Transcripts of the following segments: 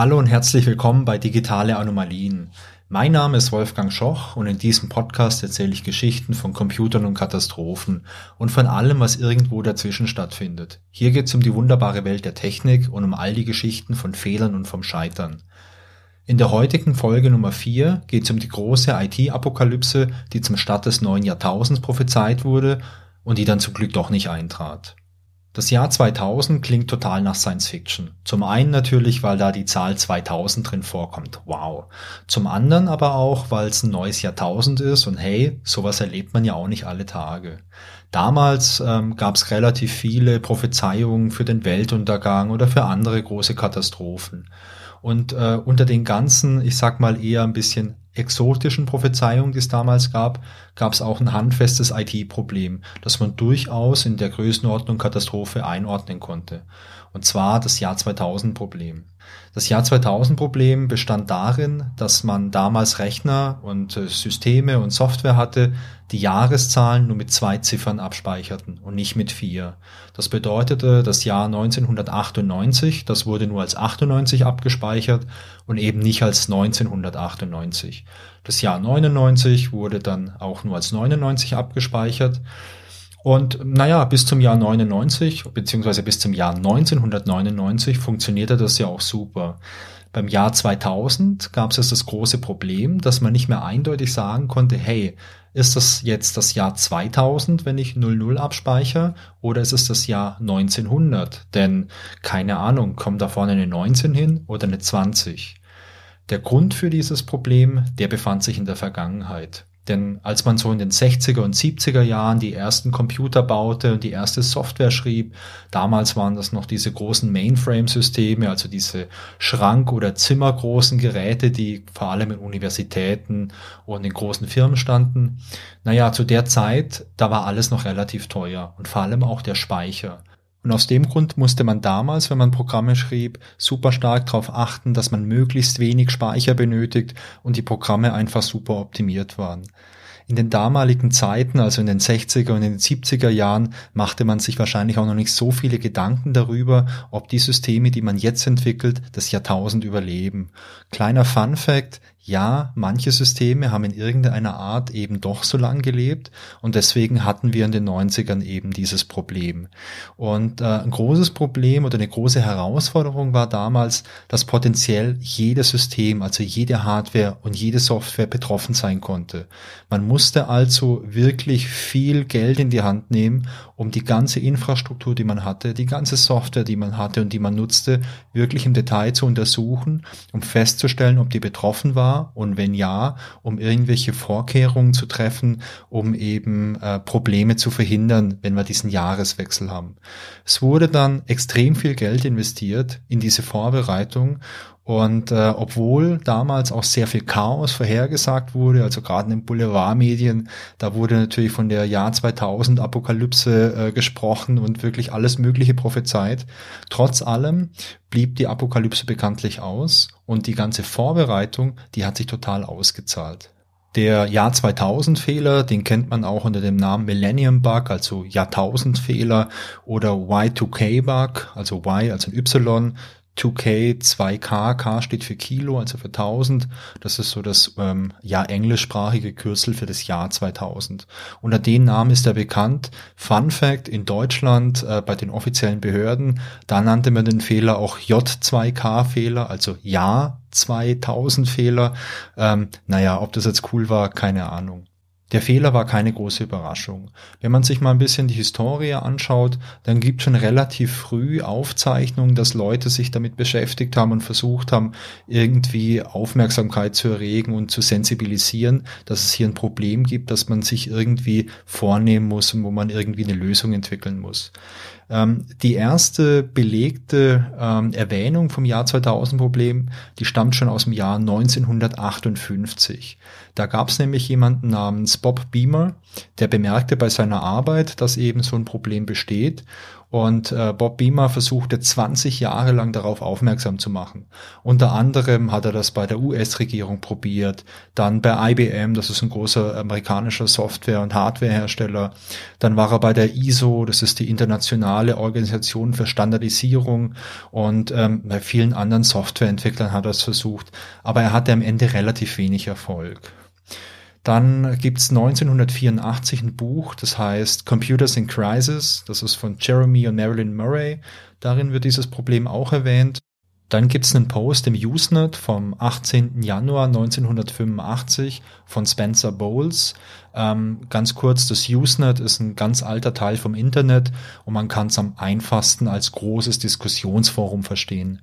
Hallo und herzlich willkommen bei Digitale Anomalien. Mein Name ist Wolfgang Schoch und in diesem Podcast erzähle ich Geschichten von Computern und Katastrophen und von allem, was irgendwo dazwischen stattfindet. Hier geht es um die wunderbare Welt der Technik und um all die Geschichten von Fehlern und vom Scheitern. In der heutigen Folge Nummer 4 geht es um die große IT-Apokalypse, die zum Start des neuen Jahrtausends prophezeit wurde und die dann zum Glück doch nicht eintrat. Das Jahr 2000 klingt total nach Science Fiction. Zum einen natürlich, weil da die Zahl 2000 drin vorkommt. Wow. Zum anderen aber auch, weil es ein neues Jahrtausend ist und hey, sowas erlebt man ja auch nicht alle Tage. Damals ähm, gab es relativ viele Prophezeiungen für den Weltuntergang oder für andere große Katastrophen. Und äh, unter den ganzen, ich sag mal eher ein bisschen exotischen Prophezeiungen, die es damals gab, gab es auch ein handfestes IT-Problem, das man durchaus in der Größenordnung Katastrophe einordnen konnte. Und zwar das Jahr 2000 Problem. Das Jahr 2000 Problem bestand darin, dass man damals Rechner und äh, Systeme und Software hatte, die Jahreszahlen nur mit zwei Ziffern abspeicherten und nicht mit vier. Das bedeutete, das Jahr 1998, das wurde nur als 98 abgespeichert und eben nicht als 1998. Das Jahr 99 wurde dann auch nur als 99 abgespeichert und naja, bis zum Jahr 99 beziehungsweise bis zum Jahr 1999 funktionierte das ja auch super. Beim Jahr 2000 gab es das große Problem, dass man nicht mehr eindeutig sagen konnte, hey, ist das jetzt das Jahr 2000, wenn ich 00 abspeichere, oder ist es das Jahr 1900? Denn keine Ahnung, kommt da vorne eine 19 hin oder eine 20? Der Grund für dieses Problem, der befand sich in der Vergangenheit. Denn als man so in den 60er und 70er Jahren die ersten Computer baute und die erste Software schrieb, damals waren das noch diese großen Mainframe-Systeme, also diese Schrank- oder Zimmergroßen Geräte, die vor allem in Universitäten und in großen Firmen standen. Naja, zu der Zeit, da war alles noch relativ teuer und vor allem auch der Speicher. Und aus dem Grund musste man damals, wenn man Programme schrieb, super stark darauf achten, dass man möglichst wenig Speicher benötigt und die Programme einfach super optimiert waren. In den damaligen Zeiten, also in den 60er und in den 70er Jahren, machte man sich wahrscheinlich auch noch nicht so viele Gedanken darüber, ob die Systeme, die man jetzt entwickelt, das Jahrtausend überleben. Kleiner Fun Fact, ja, manche Systeme haben in irgendeiner Art eben doch so lang gelebt und deswegen hatten wir in den 90ern eben dieses Problem. Und äh, ein großes Problem oder eine große Herausforderung war damals, dass potenziell jedes System, also jede Hardware und jede Software betroffen sein konnte. Man musste also wirklich viel Geld in die Hand nehmen, um die ganze Infrastruktur, die man hatte, die ganze Software, die man hatte und die man nutzte, wirklich im Detail zu untersuchen, um festzustellen, ob die betroffen war und wenn ja, um irgendwelche Vorkehrungen zu treffen, um eben äh, Probleme zu verhindern, wenn wir diesen Jahreswechsel haben. Es wurde dann extrem viel Geld investiert in diese Vorbereitung und äh, obwohl damals auch sehr viel Chaos vorhergesagt wurde, also gerade in den Boulevardmedien, da wurde natürlich von der Jahr 2000 Apokalypse äh, gesprochen und wirklich alles Mögliche prophezeit. Trotz allem blieb die Apokalypse bekanntlich aus und die ganze Vorbereitung, die hat sich total ausgezahlt. Der Jahr 2000 Fehler, den kennt man auch unter dem Namen Millennium Bug, also Jahrtausend-Fehler oder Y2K Bug, also Y, also Y, 2K, 2K, K steht für Kilo, also für 1000. Das ist so das ähm, ja englischsprachige Kürzel für das Jahr 2000. Unter den Namen ist er bekannt. Fun Fact, in Deutschland äh, bei den offiziellen Behörden, da nannte man den Fehler auch J2K-Fehler, also Jahr 2000 Fehler. Ähm, naja, ob das jetzt cool war, keine Ahnung. Der Fehler war keine große Überraschung. Wenn man sich mal ein bisschen die Historie anschaut, dann gibt schon relativ früh Aufzeichnungen, dass Leute sich damit beschäftigt haben und versucht haben, irgendwie Aufmerksamkeit zu erregen und zu sensibilisieren, dass es hier ein Problem gibt, dass man sich irgendwie vornehmen muss und wo man irgendwie eine Lösung entwickeln muss. Ähm, die erste belegte ähm, Erwähnung vom Jahr 2000 Problem, die stammt schon aus dem Jahr 1958. Da gab es nämlich jemanden namens Bob Beamer, der bemerkte bei seiner Arbeit, dass eben so ein Problem besteht und äh, Bob Beamer versuchte 20 Jahre lang darauf aufmerksam zu machen. Unter anderem hat er das bei der US-Regierung probiert, dann bei IBM, das ist ein großer amerikanischer Software- und Hardwarehersteller. Dann war er bei der ISO, das ist die internationale Organisation für Standardisierung und ähm, bei vielen anderen Softwareentwicklern hat er es versucht, aber er hatte am Ende relativ wenig Erfolg. Dann gibt's 1984 ein Buch, das heißt Computers in Crisis. Das ist von Jeremy und Marilyn Murray. Darin wird dieses Problem auch erwähnt. Dann gibt's einen Post im Usenet vom 18. Januar 1985 von Spencer Bowles. Ähm, ganz kurz, das Usenet ist ein ganz alter Teil vom Internet und man kann es am einfachsten als großes Diskussionsforum verstehen.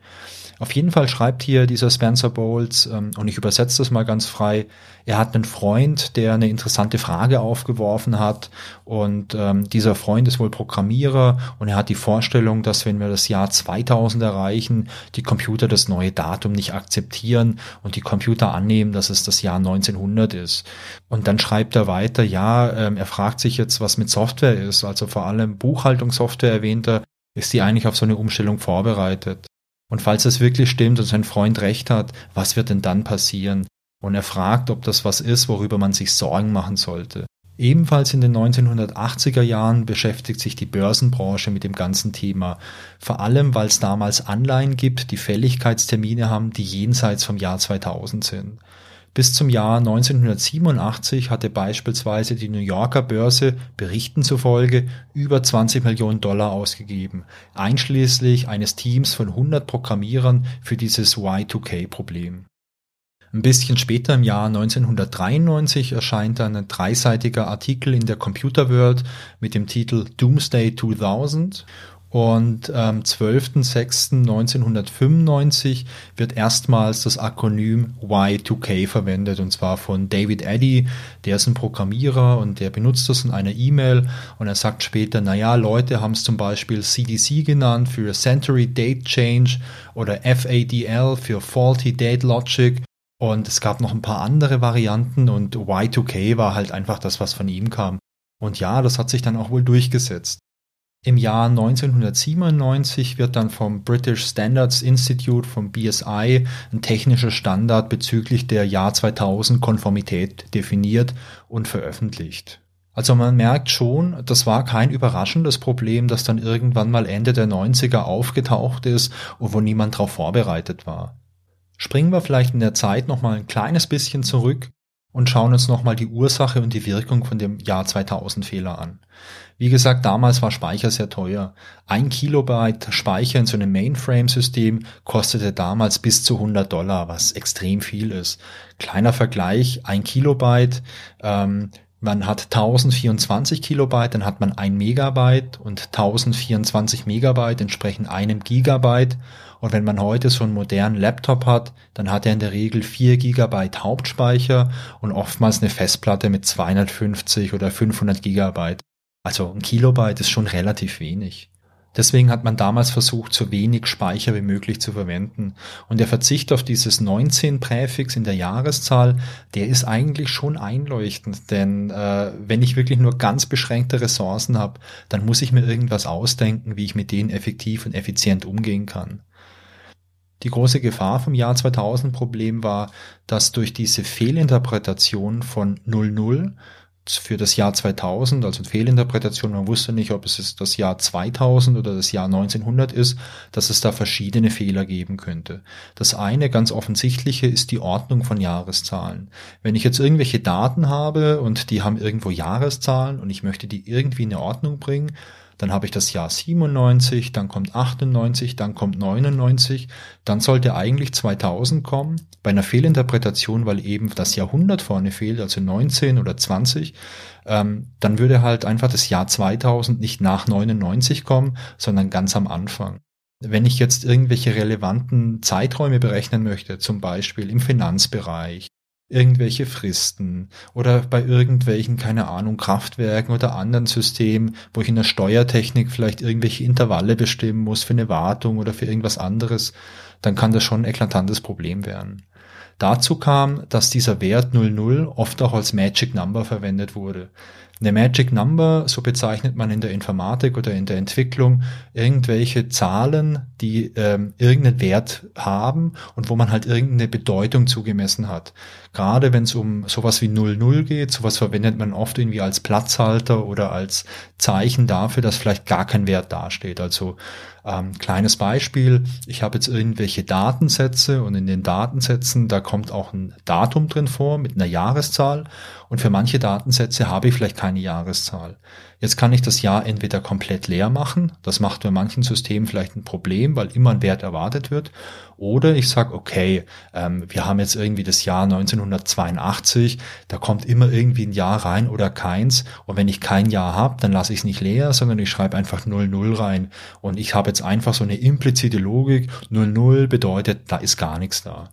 Auf jeden Fall schreibt hier dieser Spencer Bowles, ähm, und ich übersetze das mal ganz frei, er hat einen Freund, der eine interessante Frage aufgeworfen hat und ähm, dieser Freund ist wohl Programmierer und er hat die Vorstellung, dass wenn wir das Jahr 2000 erreichen, die Computer das neue Datum nicht akzeptieren und die Computer annehmen, dass es das Jahr 1900 ist. Und dann schreibt er weiter, ja, ähm, er fragt sich jetzt, was mit Software ist, also vor allem Buchhaltungssoftware erwähnt er, ist die eigentlich auf so eine Umstellung vorbereitet? Und falls es wirklich stimmt und sein Freund recht hat, was wird denn dann passieren? Und er fragt, ob das was ist, worüber man sich Sorgen machen sollte. Ebenfalls in den 1980er Jahren beschäftigt sich die Börsenbranche mit dem ganzen Thema, vor allem weil es damals Anleihen gibt, die Fälligkeitstermine haben, die jenseits vom Jahr 2000 sind. Bis zum Jahr 1987 hatte beispielsweise die New Yorker Börse Berichten zufolge über 20 Millionen Dollar ausgegeben, einschließlich eines Teams von 100 Programmierern für dieses Y2K-Problem. Ein bisschen später im Jahr 1993 erscheint dann ein dreiseitiger Artikel in der Computer World mit dem Titel Doomsday 2000 und am 12.06.1995 wird erstmals das Akronym Y2K verwendet und zwar von David Eddy, der ist ein Programmierer und der benutzt das in einer E-Mail und er sagt später, naja, Leute haben es zum Beispiel CDC genannt für Century Date Change oder FADL für Faulty Date Logic und es gab noch ein paar andere Varianten und Y2K war halt einfach das, was von ihm kam. Und ja, das hat sich dann auch wohl durchgesetzt. Im Jahr 1997 wird dann vom British Standards Institute, vom BSI, ein technischer Standard bezüglich der Jahr 2000 Konformität definiert und veröffentlicht. Also man merkt schon, das war kein überraschendes Problem, das dann irgendwann mal Ende der 90er aufgetaucht ist und wo niemand darauf vorbereitet war. Springen wir vielleicht in der Zeit nochmal ein kleines bisschen zurück und schauen uns nochmal die Ursache und die Wirkung von dem Jahr 2000 Fehler an. Wie gesagt, damals war Speicher sehr teuer. Ein Kilobyte Speicher in so einem Mainframe-System kostete damals bis zu 100 Dollar, was extrem viel ist. Kleiner Vergleich, ein Kilobyte, ähm, man hat 1024 Kilobyte, dann hat man ein Megabyte und 1024 Megabyte entsprechen einem Gigabyte. Und wenn man heute so einen modernen Laptop hat, dann hat er in der Regel 4 Gigabyte Hauptspeicher und oftmals eine Festplatte mit 250 oder 500 Gigabyte. Also ein Kilobyte ist schon relativ wenig. Deswegen hat man damals versucht, so wenig Speicher wie möglich zu verwenden. Und der Verzicht auf dieses 19-Präfix in der Jahreszahl, der ist eigentlich schon einleuchtend. Denn äh, wenn ich wirklich nur ganz beschränkte Ressourcen habe, dann muss ich mir irgendwas ausdenken, wie ich mit denen effektiv und effizient umgehen kann. Die große Gefahr vom Jahr 2000 Problem war, dass durch diese Fehlinterpretation von 00 für das Jahr 2000, also Fehlinterpretation, man wusste nicht, ob es das Jahr 2000 oder das Jahr 1900 ist, dass es da verschiedene Fehler geben könnte. Das eine ganz offensichtliche ist die Ordnung von Jahreszahlen. Wenn ich jetzt irgendwelche Daten habe und die haben irgendwo Jahreszahlen und ich möchte die irgendwie in eine Ordnung bringen, dann habe ich das Jahr 97, dann kommt 98, dann kommt 99, dann sollte eigentlich 2000 kommen. Bei einer Fehlinterpretation, weil eben das Jahrhundert vorne fehlt, also 19 oder 20, ähm, dann würde halt einfach das Jahr 2000 nicht nach 99 kommen, sondern ganz am Anfang. Wenn ich jetzt irgendwelche relevanten Zeiträume berechnen möchte, zum Beispiel im Finanzbereich irgendwelche Fristen oder bei irgendwelchen, keine Ahnung, Kraftwerken oder anderen Systemen, wo ich in der Steuertechnik vielleicht irgendwelche Intervalle bestimmen muss für eine Wartung oder für irgendwas anderes, dann kann das schon ein eklatantes Problem werden. Dazu kam, dass dieser Wert 00 oft auch als Magic Number verwendet wurde. Eine Magic Number, so bezeichnet man in der Informatik oder in der Entwicklung irgendwelche Zahlen, die ähm, irgendeinen Wert haben und wo man halt irgendeine Bedeutung zugemessen hat. Gerade wenn es um sowas wie 00 geht, sowas verwendet man oft irgendwie als Platzhalter oder als Zeichen dafür, dass vielleicht gar kein Wert dasteht. Also ähm, kleines Beispiel, ich habe jetzt irgendwelche Datensätze und in den Datensätzen, da kommt auch ein Datum drin vor mit einer Jahreszahl und für manche Datensätze habe ich vielleicht keine Jahreszahl. Jetzt kann ich das Jahr entweder komplett leer machen, das macht bei manchen Systemen vielleicht ein Problem, weil immer ein Wert erwartet wird, oder ich sage, okay, ähm, wir haben jetzt irgendwie das Jahr 1982, da kommt immer irgendwie ein Jahr rein oder keins, und wenn ich kein Jahr habe, dann lasse ich es nicht leer, sondern ich schreibe einfach 00 rein und ich habe jetzt einfach so eine implizite Logik, 00 bedeutet, da ist gar nichts da.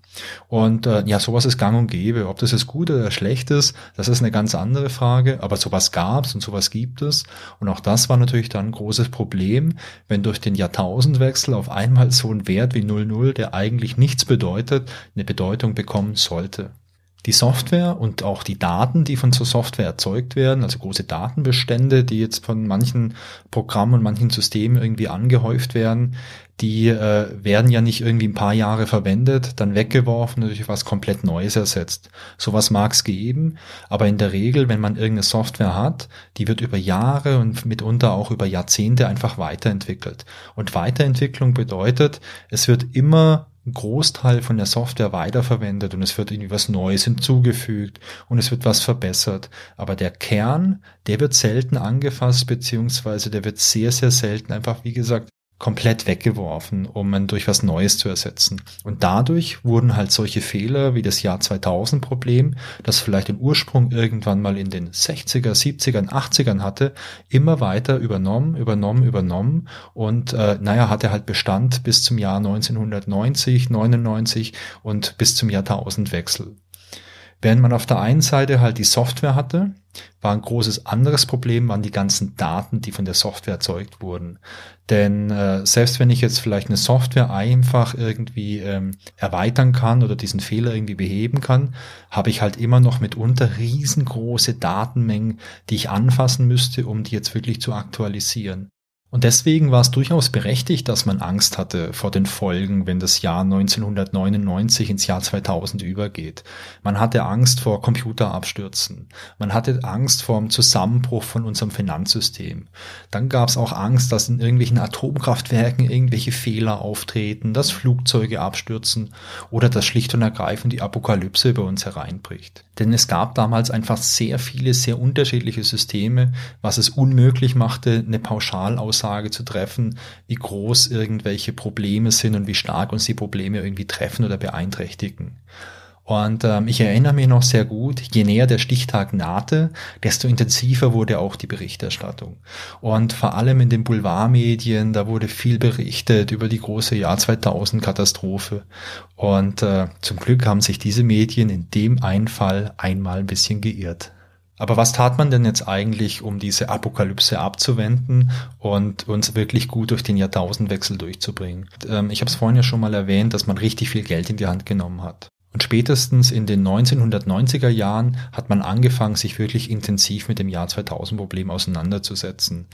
Und äh, ja, sowas ist gang und gäbe. Ob das jetzt gut oder schlecht ist, das ist eine ganz andere Frage, aber sowas gab es und sowas gibt es ist. Und auch das war natürlich dann ein großes Problem, wenn durch den Jahrtausendwechsel auf einmal so ein Wert wie 00, der eigentlich nichts bedeutet, eine Bedeutung bekommen sollte. Die Software und auch die Daten, die von so Software erzeugt werden, also große Datenbestände, die jetzt von manchen Programmen und manchen Systemen irgendwie angehäuft werden, die äh, werden ja nicht irgendwie ein paar Jahre verwendet, dann weggeworfen und durch was komplett Neues ersetzt. Sowas mag es geben, aber in der Regel, wenn man irgendeine Software hat, die wird über Jahre und mitunter auch über Jahrzehnte einfach weiterentwickelt. Und Weiterentwicklung bedeutet, es wird immer ein Großteil von der Software weiterverwendet und es wird irgendwie was Neues hinzugefügt und es wird was verbessert. Aber der Kern, der wird selten angefasst, beziehungsweise der wird sehr, sehr selten einfach, wie gesagt, komplett weggeworfen, um ihn durch was Neues zu ersetzen. Und dadurch wurden halt solche Fehler wie das Jahr 2000 Problem, das vielleicht den Ursprung irgendwann mal in den 60er, 70ern, 80ern hatte, immer weiter übernommen, übernommen, übernommen und äh, naja, hatte halt Bestand bis zum Jahr 1990, 99 und bis zum Jahrtausendwechsel. Während man auf der einen Seite halt die Software hatte, war ein großes anderes Problem, waren die ganzen Daten, die von der Software erzeugt wurden. Denn äh, selbst wenn ich jetzt vielleicht eine Software einfach irgendwie ähm, erweitern kann oder diesen Fehler irgendwie beheben kann, habe ich halt immer noch mitunter riesengroße Datenmengen, die ich anfassen müsste, um die jetzt wirklich zu aktualisieren. Und deswegen war es durchaus berechtigt, dass man Angst hatte vor den Folgen, wenn das Jahr 1999 ins Jahr 2000 übergeht. Man hatte Angst vor Computerabstürzen. Man hatte Angst vor dem Zusammenbruch von unserem Finanzsystem. Dann gab es auch Angst, dass in irgendwelchen Atomkraftwerken irgendwelche Fehler auftreten, dass Flugzeuge abstürzen oder dass schlicht und ergreifend die Apokalypse über uns hereinbricht. Denn es gab damals einfach sehr viele, sehr unterschiedliche Systeme, was es unmöglich machte, eine Pauschalaussage Aussage zu treffen, wie groß irgendwelche Probleme sind und wie stark uns die Probleme irgendwie treffen oder beeinträchtigen. Und ähm, ich erinnere mich noch sehr gut, je näher der Stichtag nahte, desto intensiver wurde auch die Berichterstattung. Und vor allem in den Boulevardmedien, da wurde viel berichtet über die große Jahr 2000 Katastrophe. Und äh, zum Glück haben sich diese Medien in dem einen Fall einmal ein bisschen geirrt. Aber was tat man denn jetzt eigentlich, um diese Apokalypse abzuwenden und uns wirklich gut durch den Jahrtausendwechsel durchzubringen? Ähm, ich habe es vorhin ja schon mal erwähnt, dass man richtig viel Geld in die Hand genommen hat. Und spätestens in den 1990er Jahren hat man angefangen, sich wirklich intensiv mit dem Jahr 2000 Problem auseinanderzusetzen.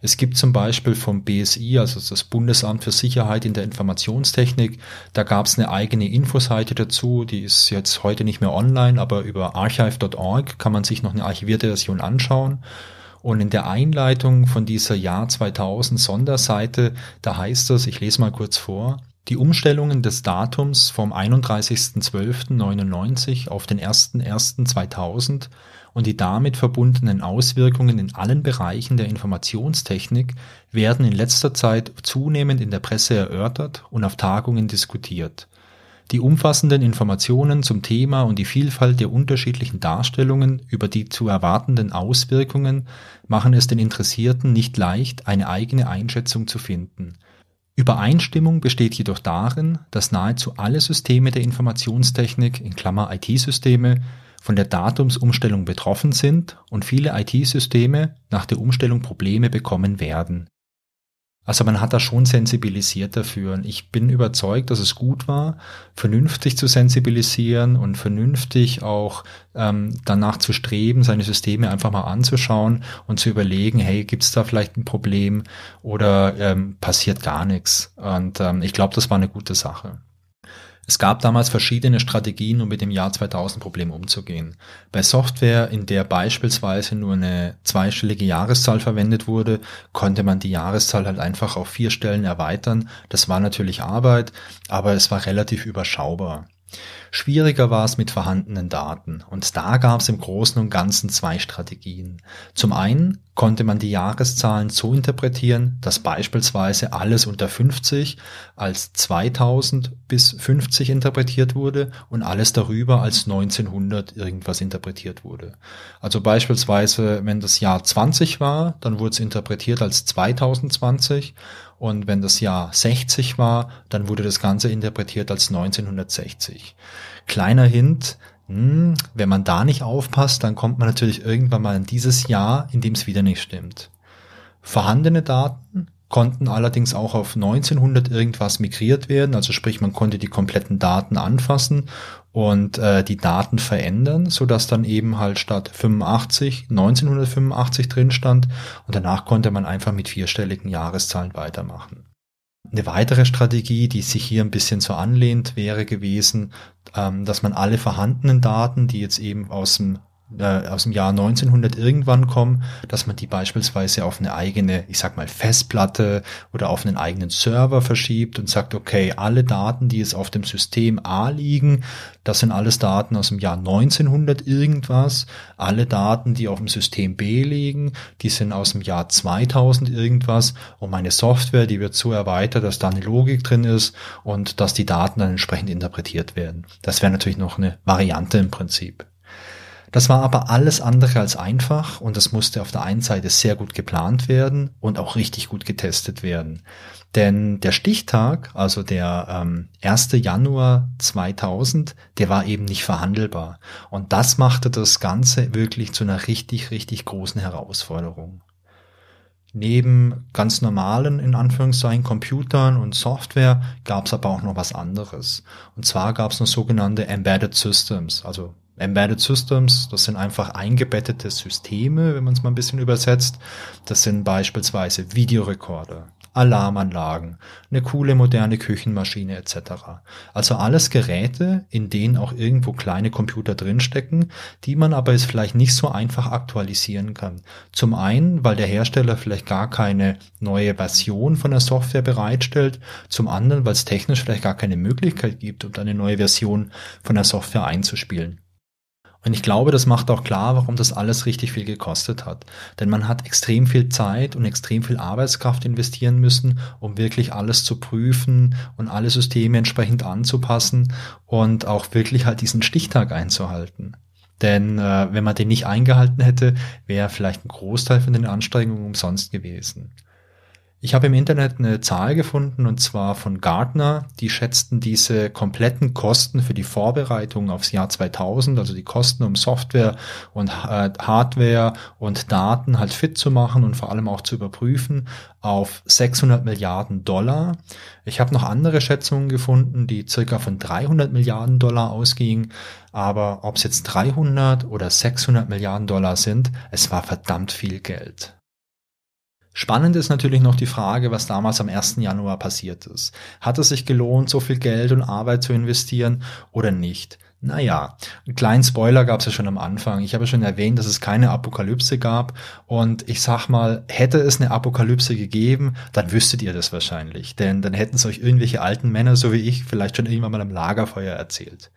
Es gibt zum Beispiel vom BSI, also das Bundesamt für Sicherheit in der Informationstechnik, da gab es eine eigene Infoseite dazu, die ist jetzt heute nicht mehr online, aber über archive.org kann man sich noch eine archivierte Version anschauen. Und in der Einleitung von dieser Jahr 2000 Sonderseite, da heißt es, ich lese mal kurz vor, die Umstellungen des Datums vom 31.12.99 auf den 01.01.2000 und die damit verbundenen Auswirkungen in allen Bereichen der Informationstechnik werden in letzter Zeit zunehmend in der Presse erörtert und auf Tagungen diskutiert. Die umfassenden Informationen zum Thema und die Vielfalt der unterschiedlichen Darstellungen über die zu erwartenden Auswirkungen machen es den Interessierten nicht leicht, eine eigene Einschätzung zu finden. Übereinstimmung besteht jedoch darin, dass nahezu alle Systeme der Informationstechnik in Klammer (IT-Systeme) von der Datumsumstellung betroffen sind und viele IT-Systeme nach der Umstellung Probleme bekommen werden. Also man hat da schon sensibilisiert dafür. Und ich bin überzeugt, dass es gut war, vernünftig zu sensibilisieren und vernünftig auch ähm, danach zu streben, seine Systeme einfach mal anzuschauen und zu überlegen, hey, gibt es da vielleicht ein Problem oder ähm, passiert gar nichts? Und ähm, ich glaube, das war eine gute Sache. Es gab damals verschiedene Strategien, um mit dem Jahr 2000 Problem umzugehen. Bei Software, in der beispielsweise nur eine zweistellige Jahreszahl verwendet wurde, konnte man die Jahreszahl halt einfach auf vier Stellen erweitern. Das war natürlich Arbeit, aber es war relativ überschaubar. Schwieriger war es mit vorhandenen Daten und da gab es im Großen und Ganzen zwei Strategien. Zum einen konnte man die Jahreszahlen so interpretieren, dass beispielsweise alles unter 50 als 2000 bis 50 interpretiert wurde und alles darüber als 1900 irgendwas interpretiert wurde. Also beispielsweise, wenn das Jahr 20 war, dann wurde es interpretiert als 2020 und wenn das Jahr 60 war, dann wurde das Ganze interpretiert als 1960. Kleiner Hint, hm, wenn man da nicht aufpasst, dann kommt man natürlich irgendwann mal in dieses Jahr, in dem es wieder nicht stimmt. Vorhandene Daten konnten allerdings auch auf 1900 irgendwas migriert werden, also sprich man konnte die kompletten Daten anfassen und äh, die Daten verändern, so dass dann eben halt statt 85 1985 drin stand und danach konnte man einfach mit vierstelligen Jahreszahlen weitermachen. Eine weitere Strategie, die sich hier ein bisschen so anlehnt, wäre gewesen, ähm, dass man alle vorhandenen Daten, die jetzt eben aus dem äh, aus dem Jahr 1900 irgendwann kommen, dass man die beispielsweise auf eine eigene, ich sag mal, Festplatte oder auf einen eigenen Server verschiebt und sagt, okay, alle Daten, die jetzt auf dem System A liegen, das sind alles Daten aus dem Jahr 1900 irgendwas. Alle Daten, die auf dem System B liegen, die sind aus dem Jahr 2000 irgendwas. Und meine Software, die wird so erweitert, dass da eine Logik drin ist und dass die Daten dann entsprechend interpretiert werden. Das wäre natürlich noch eine Variante im Prinzip. Das war aber alles andere als einfach und das musste auf der einen Seite sehr gut geplant werden und auch richtig gut getestet werden. Denn der Stichtag, also der ähm, 1. Januar 2000, der war eben nicht verhandelbar. Und das machte das Ganze wirklich zu einer richtig, richtig großen Herausforderung. Neben ganz normalen, in Anführungszeichen, Computern und Software gab es aber auch noch was anderes. Und zwar gab es noch sogenannte Embedded Systems, also Embedded Systems, das sind einfach eingebettete Systeme, wenn man es mal ein bisschen übersetzt. Das sind beispielsweise Videorekorder, Alarmanlagen, eine coole moderne Küchenmaschine etc. Also alles Geräte, in denen auch irgendwo kleine Computer drinstecken, die man aber jetzt vielleicht nicht so einfach aktualisieren kann. Zum einen, weil der Hersteller vielleicht gar keine neue Version von der Software bereitstellt, zum anderen, weil es technisch vielleicht gar keine Möglichkeit gibt, um eine neue Version von der Software einzuspielen. Und ich glaube, das macht auch klar, warum das alles richtig viel gekostet hat. Denn man hat extrem viel Zeit und extrem viel Arbeitskraft investieren müssen, um wirklich alles zu prüfen und alle Systeme entsprechend anzupassen und auch wirklich halt diesen Stichtag einzuhalten. Denn äh, wenn man den nicht eingehalten hätte, wäre vielleicht ein Großteil von den Anstrengungen umsonst gewesen. Ich habe im Internet eine Zahl gefunden und zwar von Gartner. Die schätzten diese kompletten Kosten für die Vorbereitung aufs Jahr 2000, also die Kosten, um Software und äh, Hardware und Daten halt fit zu machen und vor allem auch zu überprüfen, auf 600 Milliarden Dollar. Ich habe noch andere Schätzungen gefunden, die circa von 300 Milliarden Dollar ausgingen. Aber ob es jetzt 300 oder 600 Milliarden Dollar sind, es war verdammt viel Geld. Spannend ist natürlich noch die Frage, was damals am 1. Januar passiert ist. Hat es sich gelohnt, so viel Geld und Arbeit zu investieren oder nicht? Naja, einen kleinen Spoiler gab es ja schon am Anfang. Ich habe schon erwähnt, dass es keine Apokalypse gab. Und ich sag mal, hätte es eine Apokalypse gegeben, dann wüsstet ihr das wahrscheinlich. Denn dann hätten es euch irgendwelche alten Männer, so wie ich, vielleicht schon irgendwann mal am Lagerfeuer erzählt.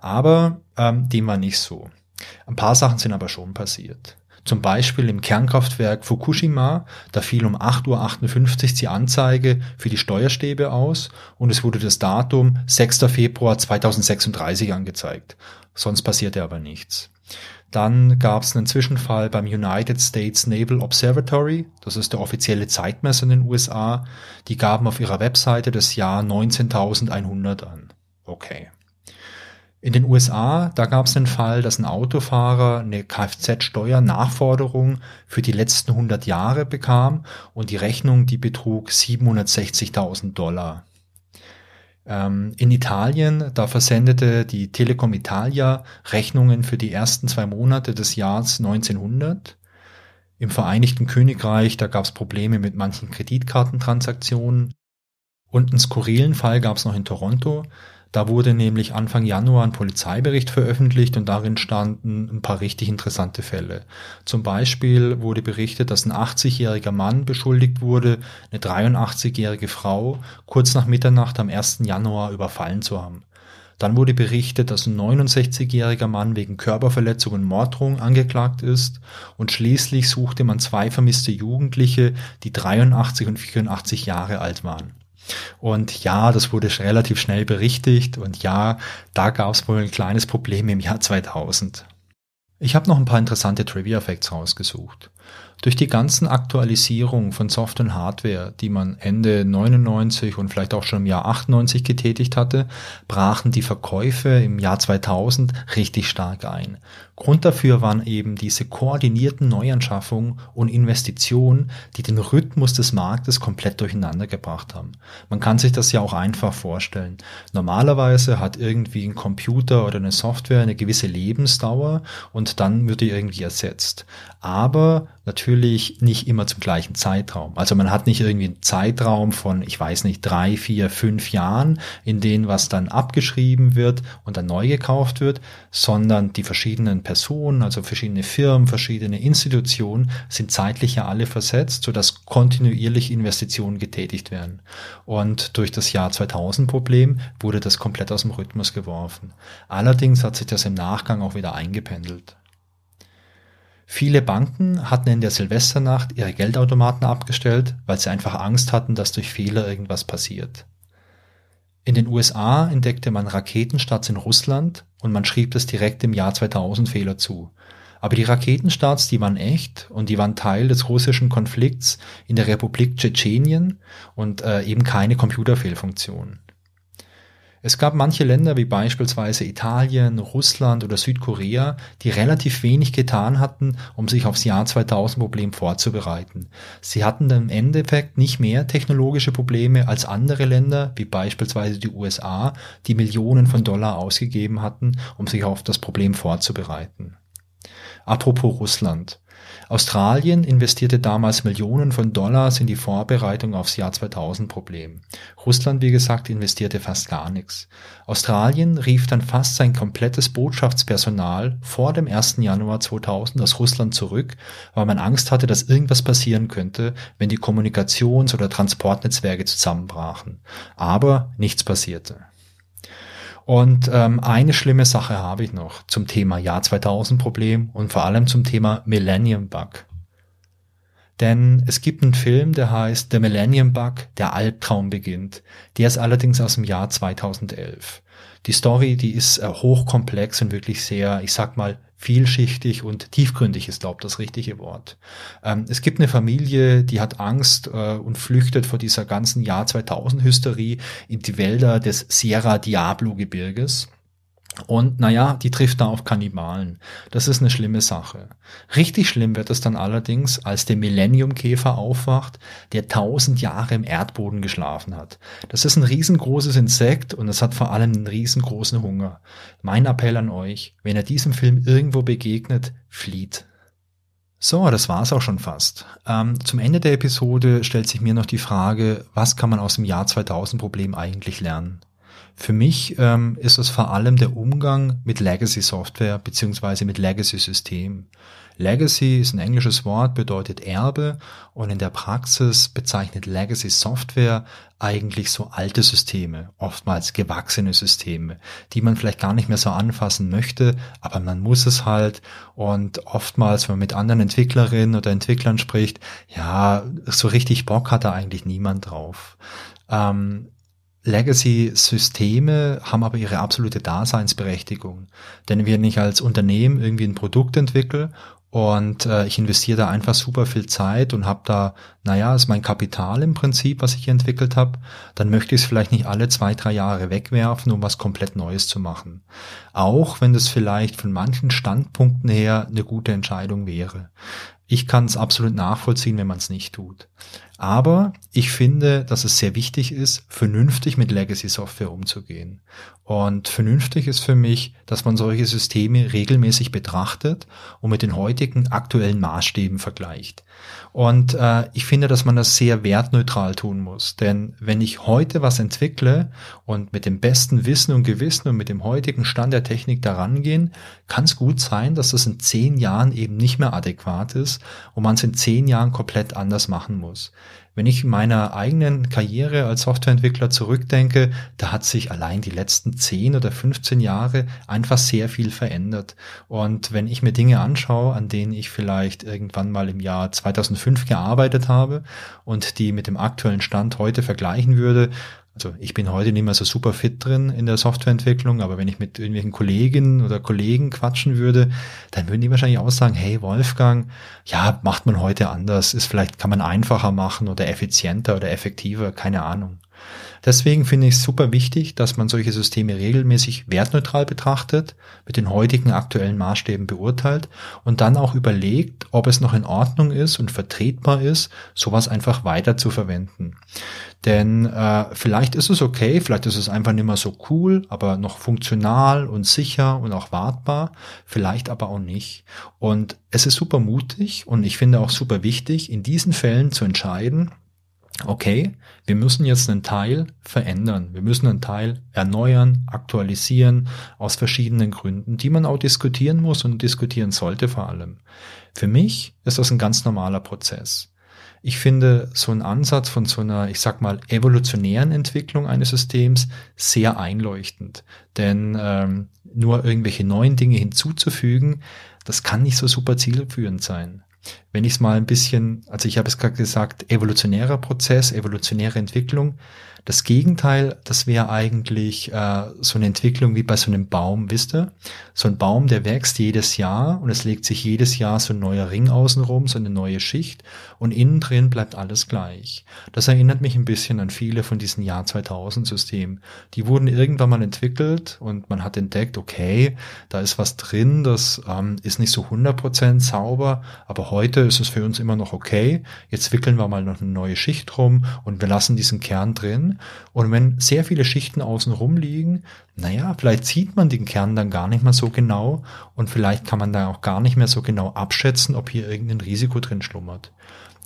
Aber ähm, dem war nicht so. Ein paar Sachen sind aber schon passiert. Zum Beispiel im Kernkraftwerk Fukushima, da fiel um 8.58 Uhr die Anzeige für die Steuerstäbe aus und es wurde das Datum 6. Februar 2036 angezeigt. Sonst passierte aber nichts. Dann gab es einen Zwischenfall beim United States Naval Observatory, das ist der offizielle Zeitmesser in den USA. Die gaben auf ihrer Webseite das Jahr 19.100 an. Okay. In den USA, da gab es einen Fall, dass ein Autofahrer eine Kfz-Steuernachforderung für die letzten 100 Jahre bekam und die Rechnung, die betrug 760.000 Dollar. Ähm, in Italien, da versendete die Telecom Italia Rechnungen für die ersten zwei Monate des Jahres 1900. Im Vereinigten Königreich, da gab es Probleme mit manchen Kreditkartentransaktionen. Und einen skurrilen Fall gab es noch in Toronto. Da wurde nämlich Anfang Januar ein Polizeibericht veröffentlicht und darin standen ein paar richtig interessante Fälle. Zum Beispiel wurde berichtet, dass ein 80-jähriger Mann beschuldigt wurde, eine 83-jährige Frau kurz nach Mitternacht am 1. Januar überfallen zu haben. Dann wurde berichtet, dass ein 69-jähriger Mann wegen Körperverletzung und Morddrohung angeklagt ist und schließlich suchte man zwei vermisste Jugendliche, die 83 und 84 Jahre alt waren. Und ja, das wurde relativ schnell berichtigt und ja, da gab es wohl ein kleines Problem im Jahr 2000. Ich habe noch ein paar interessante Trivia-Facts rausgesucht. Durch die ganzen Aktualisierungen von Software und Hardware, die man Ende 99 und vielleicht auch schon im Jahr 98 getätigt hatte, brachen die Verkäufe im Jahr 2000 richtig stark ein. Grund dafür waren eben diese koordinierten Neuanschaffungen und Investitionen, die den Rhythmus des Marktes komplett durcheinander gebracht haben. Man kann sich das ja auch einfach vorstellen. Normalerweise hat irgendwie ein Computer oder eine Software eine gewisse Lebensdauer und dann wird die irgendwie ersetzt. Aber natürlich nicht immer zum gleichen Zeitraum. Also man hat nicht irgendwie einen Zeitraum von, ich weiß nicht, drei, vier, fünf Jahren, in denen was dann abgeschrieben wird und dann neu gekauft wird, sondern die verschiedenen Personen, also verschiedene Firmen, verschiedene Institutionen sind zeitlich ja alle versetzt, sodass kontinuierlich Investitionen getätigt werden. Und durch das Jahr 2000 Problem wurde das komplett aus dem Rhythmus geworfen. Allerdings hat sich das im Nachgang auch wieder eingependelt. Viele Banken hatten in der Silvesternacht ihre Geldautomaten abgestellt, weil sie einfach Angst hatten, dass durch Fehler irgendwas passiert. In den USA entdeckte man Raketenstarts in Russland und man schrieb das direkt im Jahr 2000 Fehler zu. Aber die Raketenstarts, die waren echt und die waren Teil des russischen Konflikts in der Republik Tschetschenien und äh, eben keine Computerfehlfunktion. Es gab manche Länder wie beispielsweise Italien, Russland oder Südkorea, die relativ wenig getan hatten, um sich aufs Jahr 2000 Problem vorzubereiten. Sie hatten im Endeffekt nicht mehr technologische Probleme als andere Länder wie beispielsweise die USA, die Millionen von Dollar ausgegeben hatten, um sich auf das Problem vorzubereiten. Apropos Russland. Australien investierte damals Millionen von Dollars in die Vorbereitung aufs Jahr 2000 Problem. Russland, wie gesagt, investierte fast gar nichts. Australien rief dann fast sein komplettes Botschaftspersonal vor dem 1. Januar 2000 aus Russland zurück, weil man Angst hatte, dass irgendwas passieren könnte, wenn die Kommunikations- oder Transportnetzwerke zusammenbrachen. Aber nichts passierte. Und ähm, eine schlimme Sache habe ich noch zum Thema Jahr 2000 Problem und vor allem zum Thema Millennium Bug. Denn es gibt einen Film, der heißt The Millennium Bug, der Albtraum beginnt. Der ist allerdings aus dem Jahr 2011. Die Story, die ist äh, hochkomplex und wirklich sehr, ich sag mal, vielschichtig und tiefgründig ist, glaube ich, das richtige Wort. Ähm, es gibt eine Familie, die hat Angst äh, und flüchtet vor dieser ganzen Jahr 2000 Hysterie in die Wälder des Sierra Diablo Gebirges. Und naja, die trifft da auf Kannibalen. Das ist eine schlimme Sache. Richtig schlimm wird es dann allerdings, als der Millenniumkäfer aufwacht, der tausend Jahre im Erdboden geschlafen hat. Das ist ein riesengroßes Insekt und es hat vor allem einen riesengroßen Hunger. Mein Appell an euch, wenn ihr diesem Film irgendwo begegnet, flieht. So, das war's auch schon fast. Ähm, zum Ende der Episode stellt sich mir noch die Frage, was kann man aus dem Jahr 2000 Problem eigentlich lernen? Für mich ähm, ist es vor allem der Umgang mit Legacy Software beziehungsweise mit Legacy Systemen. Legacy ist ein englisches Wort, bedeutet Erbe und in der Praxis bezeichnet Legacy Software eigentlich so alte Systeme, oftmals gewachsene Systeme, die man vielleicht gar nicht mehr so anfassen möchte, aber man muss es halt und oftmals, wenn man mit anderen Entwicklerinnen oder Entwicklern spricht, ja, so richtig Bock hat da eigentlich niemand drauf. Ähm, Legacy-Systeme haben aber ihre absolute Daseinsberechtigung. Denn wenn ich als Unternehmen irgendwie ein Produkt entwickle Und äh, ich investiere da einfach super viel Zeit und habe da, naja, ist mein Kapital im Prinzip, was ich entwickelt habe. Dann möchte ich es vielleicht nicht alle zwei, drei Jahre wegwerfen, um was komplett Neues zu machen. Auch wenn das vielleicht von manchen Standpunkten her eine gute Entscheidung wäre. Ich kann es absolut nachvollziehen, wenn man es nicht tut. Aber ich finde, dass es sehr wichtig ist, vernünftig mit Legacy-Software umzugehen. Und vernünftig ist für mich, dass man solche Systeme regelmäßig betrachtet und mit den heutigen aktuellen Maßstäben vergleicht. Und äh, ich finde, dass man das sehr wertneutral tun muss. Denn wenn ich heute was entwickle und mit dem besten Wissen und Gewissen und mit dem heutigen Stand der Technik daran gehen, kann es gut sein, dass das in zehn Jahren eben nicht mehr adäquat ist und man es in zehn Jahren komplett anders machen muss. Wenn ich meiner eigenen Karriere als Softwareentwickler zurückdenke, da hat sich allein die letzten 10 oder 15 Jahre einfach sehr viel verändert. Und wenn ich mir Dinge anschaue, an denen ich vielleicht irgendwann mal im Jahr 2005 gearbeitet habe und die mit dem aktuellen Stand heute vergleichen würde, also ich bin heute nicht mehr so super fit drin in der Softwareentwicklung, aber wenn ich mit irgendwelchen Kolleginnen oder Kollegen quatschen würde, dann würden die wahrscheinlich auch sagen, hey Wolfgang, ja, macht man heute anders, ist vielleicht, kann man einfacher machen oder effizienter oder effektiver, keine Ahnung. Deswegen finde ich es super wichtig, dass man solche Systeme regelmäßig wertneutral betrachtet, mit den heutigen aktuellen Maßstäben beurteilt und dann auch überlegt, ob es noch in Ordnung ist und vertretbar ist, sowas einfach weiter zu verwenden. Denn äh, vielleicht ist es okay, vielleicht ist es einfach nicht mehr so cool, aber noch funktional und sicher und auch wartbar, vielleicht aber auch nicht. Und es ist super mutig und ich finde auch super wichtig, in diesen Fällen zu entscheiden, okay, wir müssen jetzt einen Teil verändern, wir müssen einen Teil erneuern, aktualisieren, aus verschiedenen Gründen, die man auch diskutieren muss und diskutieren sollte vor allem. Für mich ist das ein ganz normaler Prozess. Ich finde so einen Ansatz von so einer, ich sag mal, evolutionären Entwicklung eines Systems sehr einleuchtend. Denn ähm, nur irgendwelche neuen Dinge hinzuzufügen, das kann nicht so super zielführend sein wenn ich es mal ein bisschen, also ich habe es gerade gesagt, evolutionärer Prozess, evolutionäre Entwicklung, das Gegenteil, das wäre eigentlich äh, so eine Entwicklung wie bei so einem Baum, wisst ihr? So ein Baum, der wächst jedes Jahr und es legt sich jedes Jahr so ein neuer Ring außenrum, so eine neue Schicht und innen drin bleibt alles gleich. Das erinnert mich ein bisschen an viele von diesen Jahr 2000 Systemen. Die wurden irgendwann mal entwickelt und man hat entdeckt, okay, da ist was drin, das ähm, ist nicht so 100% sauber, aber heute ist es für uns immer noch okay. Jetzt wickeln wir mal noch eine neue Schicht rum und wir lassen diesen Kern drin und wenn sehr viele Schichten außen rum liegen, naja, vielleicht sieht man den Kern dann gar nicht mehr so genau und vielleicht kann man da auch gar nicht mehr so genau abschätzen, ob hier irgendein Risiko drin schlummert.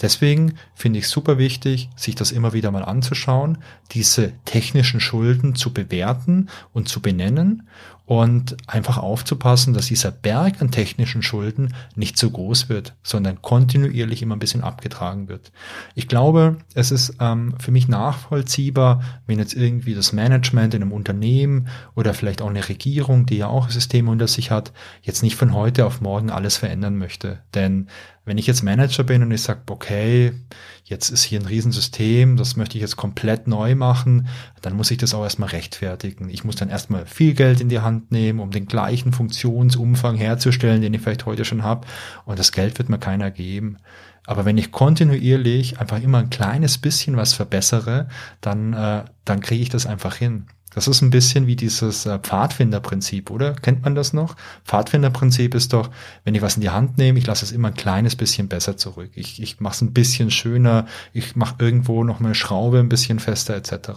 Deswegen finde ich super wichtig, sich das immer wieder mal anzuschauen, diese technischen Schulden zu bewerten und zu benennen und einfach aufzupassen, dass dieser Berg an technischen Schulden nicht zu groß wird, sondern kontinuierlich immer ein bisschen abgetragen wird. Ich glaube, es ist ähm, für mich nachvollziehbar, wenn jetzt irgendwie das Management in einem Unternehmen oder vielleicht auch eine Regierung, die ja auch Systeme unter sich hat, jetzt nicht von heute auf morgen alles verändern möchte. Denn wenn ich jetzt Manager bin und ich sage, okay, jetzt ist hier ein Riesensystem, das möchte ich jetzt komplett neu machen, dann muss ich das auch erstmal rechtfertigen. Ich muss dann erstmal viel Geld in die Hand nehmen, um den gleichen Funktionsumfang herzustellen, den ich vielleicht heute schon habe. Und das Geld wird mir keiner geben. Aber wenn ich kontinuierlich einfach immer ein kleines bisschen was verbessere, dann, äh, dann kriege ich das einfach hin. Das ist ein bisschen wie dieses äh, Pfadfinderprinzip, oder? Kennt man das noch? Pfadfinderprinzip ist doch, wenn ich was in die Hand nehme, ich lasse es immer ein kleines bisschen besser zurück. Ich, ich mache es ein bisschen schöner, ich mache irgendwo noch eine Schraube ein bisschen fester etc.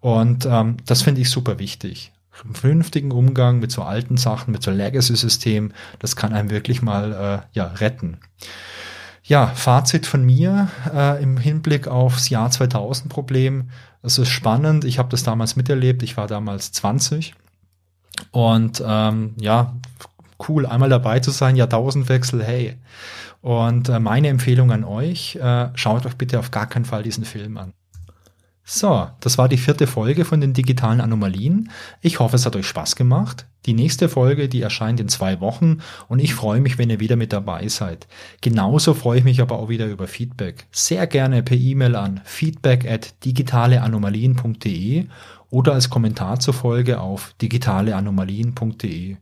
Und ähm, das finde ich super wichtig. Vernünftigen Umgang mit so alten Sachen, mit so Legacy-Systemen, das kann einem wirklich mal äh, ja, retten. Ja, Fazit von mir äh, im Hinblick aufs Jahr 2000 Problem. Es ist spannend. Ich habe das damals miterlebt. Ich war damals 20 und ähm, ja, cool, einmal dabei zu sein. Jahrtausendwechsel, hey. Und äh, meine Empfehlung an euch: äh, Schaut euch bitte auf gar keinen Fall diesen Film an. So, das war die vierte Folge von den digitalen Anomalien. Ich hoffe, es hat euch Spaß gemacht. Die nächste Folge, die erscheint in zwei Wochen und ich freue mich, wenn ihr wieder mit dabei seid. Genauso freue ich mich aber auch wieder über Feedback. Sehr gerne per E-Mail an feedback at digitaleanomalien.de oder als Kommentar zur Folge auf digitaleanomalien.de.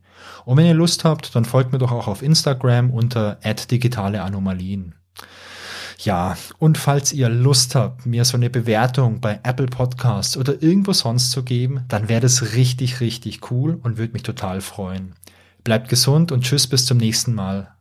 Und wenn ihr Lust habt, dann folgt mir doch auch auf Instagram unter digitaleanomalien. Ja, und falls ihr Lust habt, mir so eine Bewertung bei Apple Podcasts oder irgendwo sonst zu geben, dann wäre das richtig, richtig cool und würde mich total freuen. Bleibt gesund und tschüss bis zum nächsten Mal.